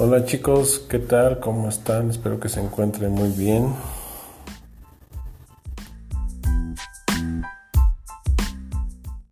Hola chicos, ¿qué tal? ¿Cómo están? Espero que se encuentren muy bien.